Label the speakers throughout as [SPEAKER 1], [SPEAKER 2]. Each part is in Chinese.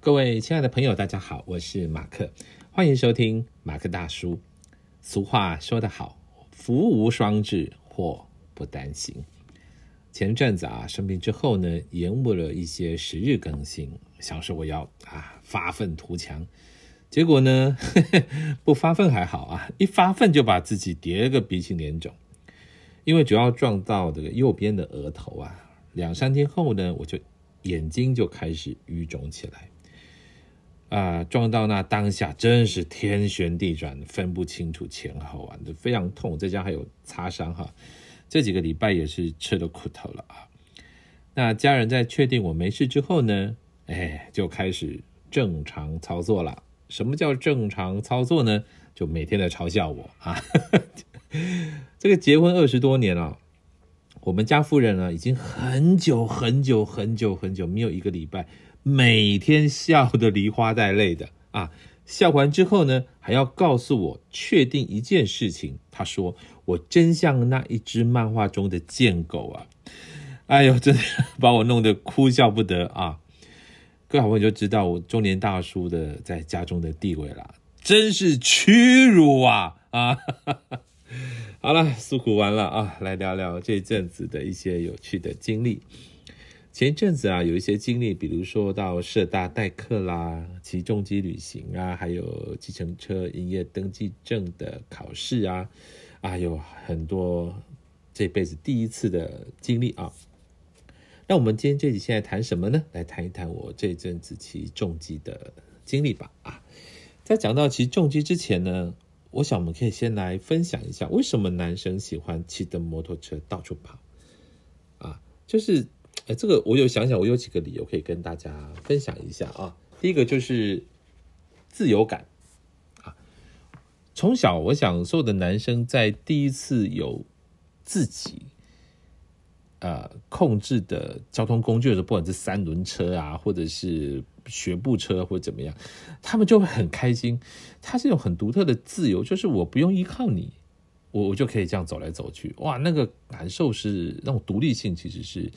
[SPEAKER 1] 各位亲爱的朋友，大家好，我是马克，欢迎收听马克大叔。俗话说得好，福无双至，祸不单行。前阵子啊，生病之后呢，延误了一些时日更新，想说我要啊发愤图强，结果呢，不发奋还好啊，一发奋就把自己叠个鼻青脸肿，因为主要撞到这个右边的额头啊，两三天后呢，我就眼睛就开始淤肿起来。啊，撞到那当下真是天旋地转，分不清楚前后啊，都非常痛。再加上还有擦伤哈，这几个礼拜也是吃了苦头了啊。那家人在确定我没事之后呢，哎，就开始正常操作了。什么叫正常操作呢？就每天在嘲笑我啊。这个结婚二十多年了，我们家夫人呢，已经很久很久很久很久没有一个礼拜。每天笑得梨花带泪的啊！笑完之后呢，还要告诉我确定一件事情。他说：“我真像那一只漫画中的贱狗啊！”哎呦，真的把我弄得哭笑不得啊！各位好朋友就知道我中年大叔的在家中的地位了，真是屈辱啊！啊，好了，诉苦完了啊，来聊聊这阵子的一些有趣的经历。前一阵子啊，有一些经历，比如说到社大代课啦，骑重机旅行啊，还有计程车营业登记证的考试啊，啊，有很多这辈子第一次的经历啊。那我们今天这集现在谈什么呢？来谈一谈我这阵子骑重机的经历吧。啊，在讲到骑重机之前呢，我想我们可以先来分享一下，为什么男生喜欢骑着摩托车到处跑啊？就是。哎，这个我有想想，我有几个理由可以跟大家分享一下啊。第一个就是自由感啊。从小，我想所有的男生在第一次有自己呃控制的交通工具的时候，不管是三轮车啊，或者是学步车或者怎么样，他们就会很开心。它是一种很独特的自由，就是我不用依靠你。我我就可以这样走来走去，哇，那个感受是那种独立性，其实是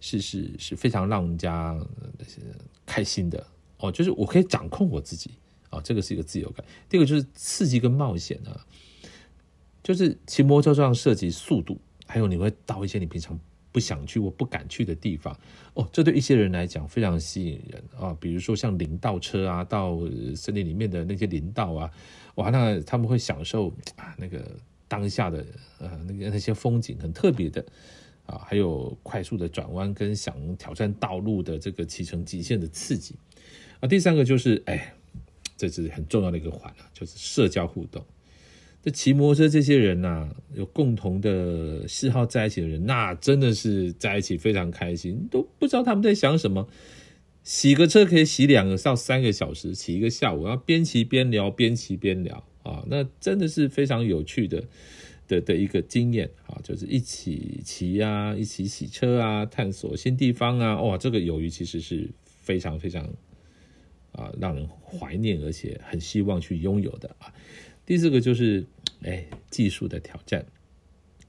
[SPEAKER 1] 是是是非常让人家开心的哦。就是我可以掌控我自己啊，这个是一个自由感。第二个就是刺激跟冒险啊，就是骑摩托车上涉及速度，还有你会到一些你平常不想去或不敢去的地方哦。这对一些人来讲非常吸引人啊，比如说像林道车啊，到森林里面的那些林道啊，哇，那他们会享受啊那个。当下的呃那个那些风景很特别的啊，还有快速的转弯跟想挑战道路的这个骑乘极限的刺激啊。第三个就是哎，这是很重要的一个环啊，就是社交互动。这骑摩托车这些人呐，有共同的嗜好在一起的人，那真的是在一起非常开心，都不知道他们在想什么。洗个车可以洗两个到三个小时，骑一个下午，然后边骑边聊，边骑边聊。啊，那真的是非常有趣的的的一个经验啊，就是一起骑啊，一起洗车啊，探索新地方啊，哇，这个友谊其实是非常非常啊，让人怀念，而且很希望去拥有的啊。第四个就是，哎，技术的挑战，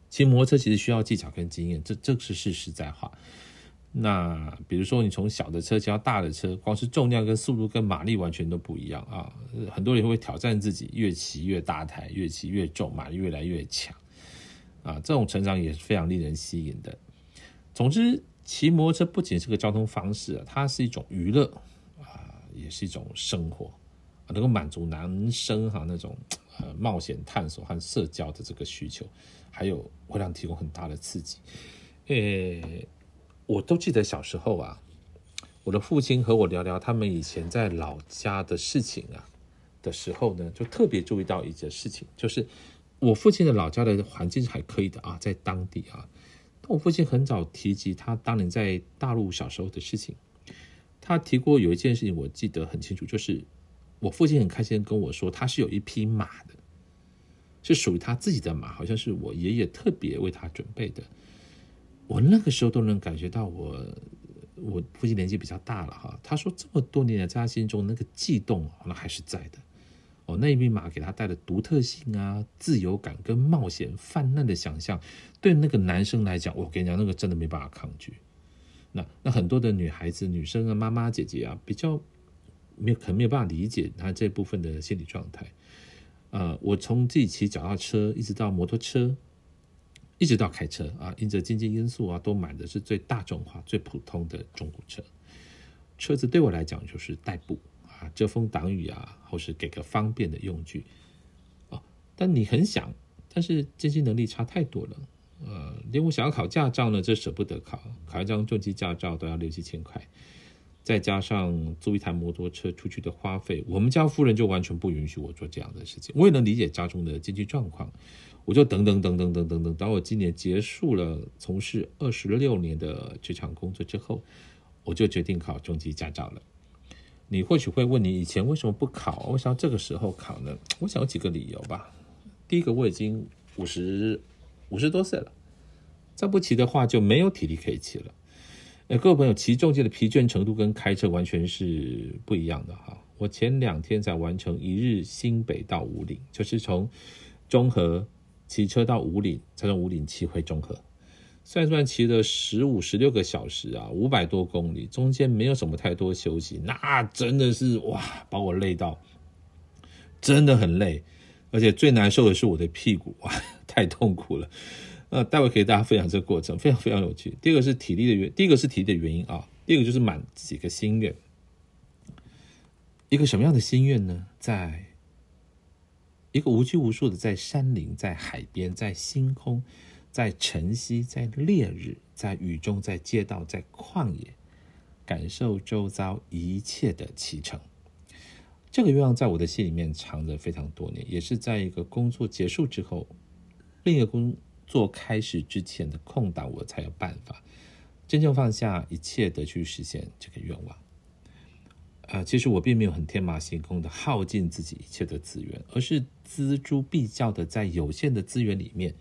[SPEAKER 1] 骑摩托车其实需要技巧跟经验，这这是是实在话。那比如说，你从小的车骑到大的车，光是重量跟速度跟马力完全都不一样啊！很多人会挑战自己，越骑越大台，越骑越重，马力越来越强啊！这种成长也是非常令人吸引的。总之，骑摩托车不仅是个交通方式啊，它是一种娱乐啊，也是一种生活啊，能够满足男生哈那种呃冒险探索和社交的这个需求，还有会让提供很大的刺激，诶。我都记得小时候啊，我的父亲和我聊聊他们以前在老家的事情啊的时候呢，就特别注意到一件事情，就是我父亲的老家的环境是还可以的啊，在当地啊。但我父亲很早提及他当年在大陆小时候的事情，他提过有一件事情我记得很清楚，就是我父亲很开心跟我说，他是有一匹马的，是属于他自己的马，好像是我爷爷特别为他准备的。我那个时候都能感觉到，我我父亲年纪比较大了哈。他说这么多年的，在他心中那个悸动，那还是在的。哦，那一匹马给他带的独特性啊、自由感跟冒险泛滥的想象，对那个男生来讲，我跟你讲，那个真的没办法抗拒。那那很多的女孩子、女生啊、妈妈、姐姐啊，比较没有可能没有办法理解他这部分的心理状态。呃，我从自己骑脚踏车一直到摩托车，一直到开车啊，因着经济因素啊，都买的是最大众化、最普通的中古车。车子对我来讲就是代步啊，遮风挡雨啊，或是给个方便的用具哦。但你很想，但是经济能力差太多了。呃，连我想要考驾照呢，这舍不得考，考一张重机驾照都要六七千块。再加上租一台摩托车出去的花费，我们家夫人就完全不允许我做这样的事情。我也能理解家中的经济状况，我就等等等等等等等，当我今年结束了从事二十六年的职场工作之后，我就决定考中级驾照了。你或许会问，你以前为什么不考？为什么这个时候考呢？我想有几个理由吧。第一个，我已经五十五十多岁了，再不骑的话就没有体力可以骑了。呃，各位朋友，骑重机的疲倦程度跟开车完全是不一样的哈。我前两天才完成一日新北到五岭，就是从中和骑车到五岭，再从五岭骑回中和，算算骑了十五十六个小时啊，五百多公里，中间没有什么太多休息，那真的是哇，把我累到，真的很累，而且最难受的是我的屁股啊，太痛苦了。呃，待会可以大家分享这个过程，非常非常有趣。第二个是体力的原，第一个是体力的原因啊。第二个就是满几个心愿。一个什么样的心愿呢？在一个无拘无束的，在山林、在海边、在星空、在晨曦、在烈日、在雨中、在街道、在旷野，感受周遭一切的启程。这个愿望在我的心里面藏着非常多年，也是在一个工作结束之后，另一个工。做开始之前的空档，我才有办法真正放下一切的去实现这个愿望。呃，其实我并没有很天马行空的耗尽自己一切的资源，而是锱铢必较的在有限的资源里面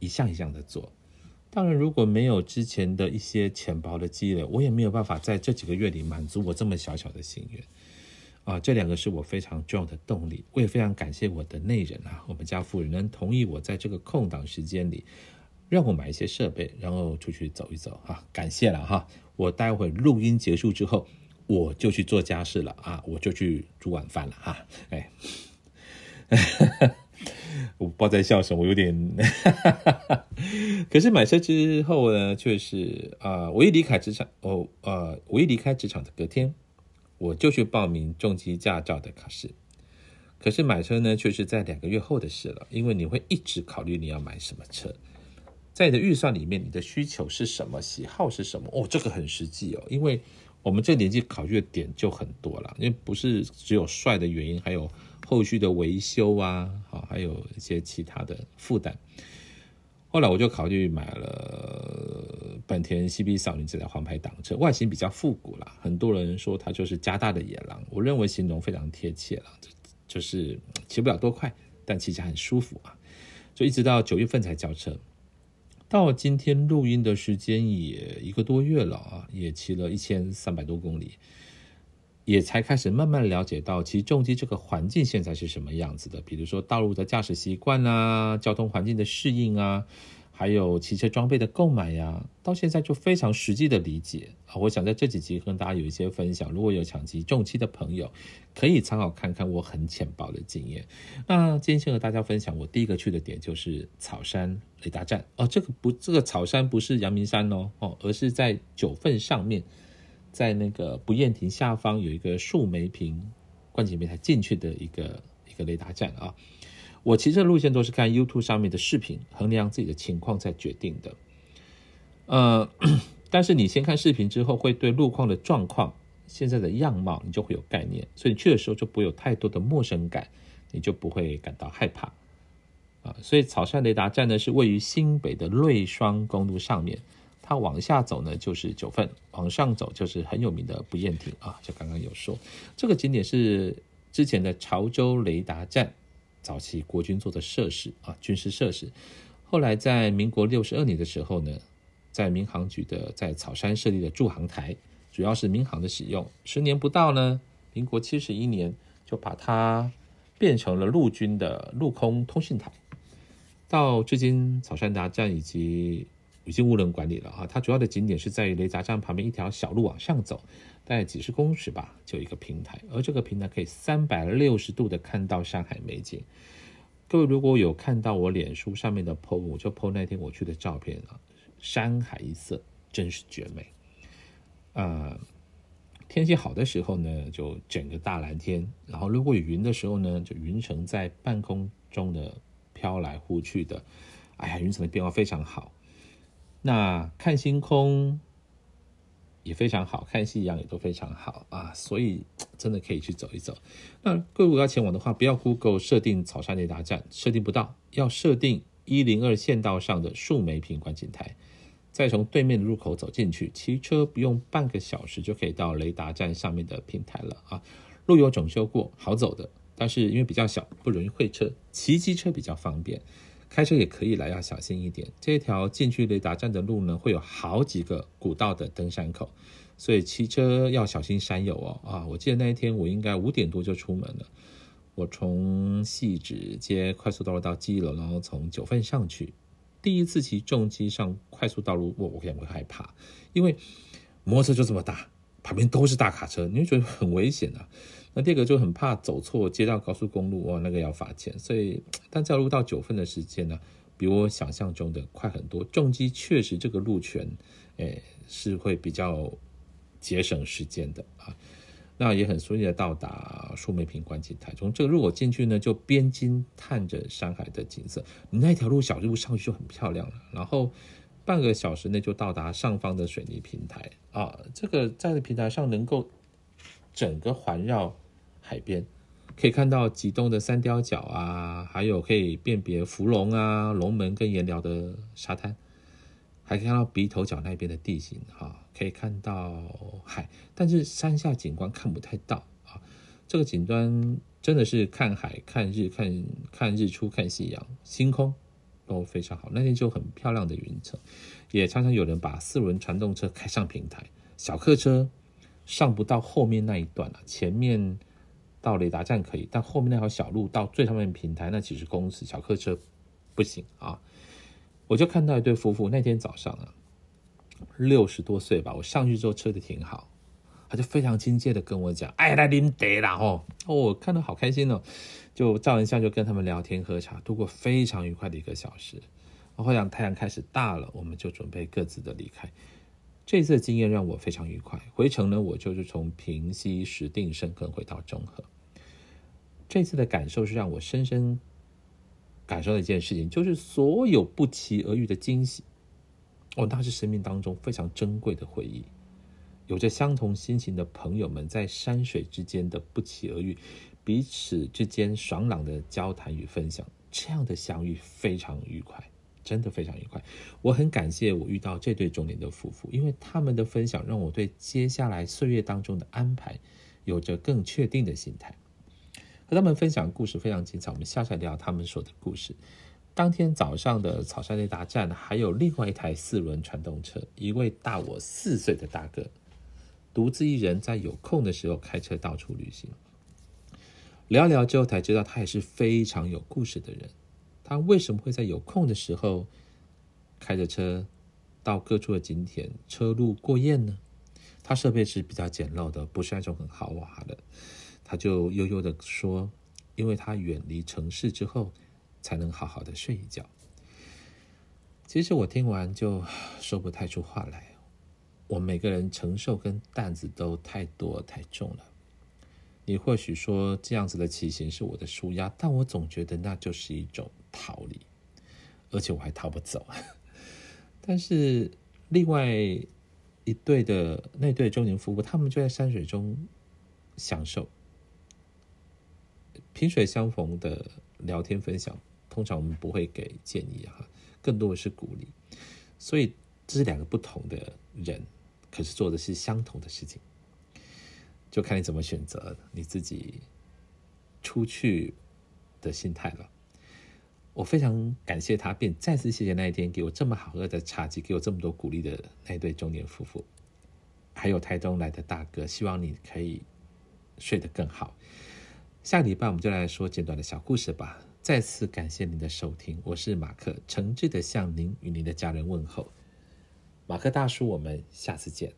[SPEAKER 1] 一项一项的做。当然，如果没有之前的一些钱包的积累，我也没有办法在这几个月里满足我这么小小的心愿。啊，这两个是我非常重要的动力，我也非常感谢我的内人啊，我们家夫人能同意我在这个空档时间里，让我买一些设备，然后出去走一走哈，感谢了哈。我待会录音结束之后，我就去做家事了啊，我就去煮晚饭了哈。哎，我不知道在笑什么，我有点，可是买车之后呢，却是啊，我一离开职场，哦呃，我一离开职场的隔天。我就去报名重机驾照的考试，可是买车呢，却是在两个月后的事了。因为你会一直考虑你要买什么车，在你的预算里面，你的需求是什么，喜好是什么？哦，这个很实际哦。因为我们这年纪考虑的点就很多了，因为不是只有帅的原因，还有后续的维修啊，好，还有一些其他的负担。后来我就考虑买了本田 CB 少女这台黄牌挡车，外形比较复古啦，很多人说它就是加大的野狼，我认为形容非常贴切了，就是骑不了多快，但骑起来很舒服啊。就一直到九月份才交车，到今天录音的时间也一个多月了啊，也骑了一千三百多公里。也才开始慢慢了解到，其实重机这个环境现在是什么样子的。比如说道路的驾驶习惯啊，交通环境的适应啊，还有汽车装备的购买呀，到现在就非常实际的理解啊。我想在这几集跟大家有一些分享。如果有抢骑重机的朋友，可以参考看看我很浅薄的经验。那今天先和大家分享，我第一个去的点就是草山雷达站哦。这个不，这个草山不是阳明山哦，哦，而是在九份上面。在那个不厌亭下方有一个树梅坪观景平台进去的一个一个雷达站啊，我骑车路线都是看 YouTube 上面的视频，衡量自己的情况再决定的。呃，但是你先看视频之后，会对路况的状况、现在的样貌，你就会有概念，所以你去的时候就不会有太多的陌生感，你就不会感到害怕啊。所以草山雷达站呢，是位于新北的瑞双公路上面。它往下走呢，就是九份；往上走就是很有名的不厌亭啊。就刚刚有说，这个景点是之前的潮州雷达站，早期国军做的设施啊，军事设施。后来在民国六十二年的时候呢，在民航局的在草山设立的驻航台，主要是民航的使用。十年不到呢，民国七十一年就把它变成了陆军的陆空通讯台。到至今，草山达站以及已经无人管理了啊。它主要的景点是在于雷达站旁边一条小路往上走，大概几十公尺吧，就一个平台，而这个平台可以三百六十度的看到山海美景。各位如果有看到我脸书上面的 PO，我就 PO 那天我去的照片啊，山海一色，真是绝美。呃，天气好的时候呢，就整个大蓝天；然后如果有云的时候呢，就云层在半空中的飘来忽去的。哎呀，云层的变化非常好。那看星空。也非常好看，夕阳也都非常好啊，所以真的可以去走一走。那各位要前往的话，不要 Google 设定草山雷达站，设定不到，要设定一零二县道上的树莓坪观景台，再从对面的入口走进去，骑车不用半个小时就可以到雷达站上面的平台了啊。路有整修过，好走的，但是因为比较小，不容易会车，骑机车比较方便。开车也可以来，要小心一点。这条近距离达站的路呢，会有好几个古道的登山口，所以骑车要小心山友哦。啊，我记得那一天我应该五点多就出门了。我从细指接快速道路到基隆，然后从九份上去。第一次骑重机上快速道路，我我可能会害怕，因为摩托车就这么大，旁边都是大卡车，你会觉得很危险啊。那第二个就很怕走错街道高速公路哦，那个要罚钱。所以，但加入到九份的时间呢，比我想象中的快很多。重机确实这个路权，诶，是会比较节省时间的啊。那也很顺利的到达树梅坪观景台。从这个入口进去呢，就边惊探着山海的景色。你那条路小路上去就很漂亮了。然后半个小时内就到达上方的水泥平台啊。这个在平台上能够整个环绕。海边可以看到几栋的三雕角啊，还有可以辨别芙蓉啊、龙门跟岩寮的沙滩，还可以看到鼻头角那边的地形啊，可以看到海，但是山下景观看不太到啊。这个景观真的是看海、看日、看看日出、看夕阳、星空都非常好。那天就很漂亮的云层，也常常有人把四轮传动车开上平台，小客车上不到后面那一段了，前面。到雷达站可以，但后面那条小路到最上面平台那几十公尺，小客车不行啊！我就看到一对夫妇，那天早上啊，六十多岁吧，我上去之后车子停好，他就非常亲切的跟我讲：“哎，来啉茶啦！”哦，我看到好开心哦，就照完相就跟他们聊天喝茶，度过非常愉快的一个小时。后来太阳开始大了，我们就准备各自的离开。这次经验让我非常愉快。回程呢，我就是从平溪石定深坑回到中和。这次的感受是让我深深感受的一件事情，就是所有不期而遇的惊喜，哦，那是生命当中非常珍贵的回忆。有着相同心情的朋友们，在山水之间的不期而遇，彼此之间爽朗的交谈与分享，这样的相遇非常愉快，真的非常愉快。我很感谢我遇到这对中年的夫妇，因为他们的分享让我对接下来岁月当中的安排有着更确定的心态。和他们分享故事非常精彩，我们下来聊他们说的故事。当天早上的草山雷达站还有另外一台四轮传动车，一位大我四岁的大哥，独自一人在有空的时候开车到处旅行。聊聊之后才知道，他也是非常有故事的人。他为什么会在有空的时候开着车到各处的景点车路过夜呢？他设备是比较简陋的，不是那种很豪华的。他就悠悠的说：“因为他远离城市之后，才能好好的睡一觉。”其实我听完就说不太出话来。我每个人承受跟担子都太多太重了。你或许说这样子的骑行是我的舒压，但我总觉得那就是一种逃离，而且我还逃不走。但是另外一对的那对中年夫妇，他们就在山水中享受。萍水相逢的聊天分享，通常我们不会给建议哈，更多的是鼓励。所以这是两个不同的人，可是做的是相同的事情，就看你怎么选择你自己出去的心态了。我非常感谢他，并再次谢谢那一天给我这么好喝的茶几，给我这么多鼓励的那对中年夫妇，还有台东来的大哥。希望你可以睡得更好。下礼拜我们就来说简短的小故事吧。再次感谢您的收听，我是马克，诚挚的向您与您的家人问候，马克大叔，我们下次见。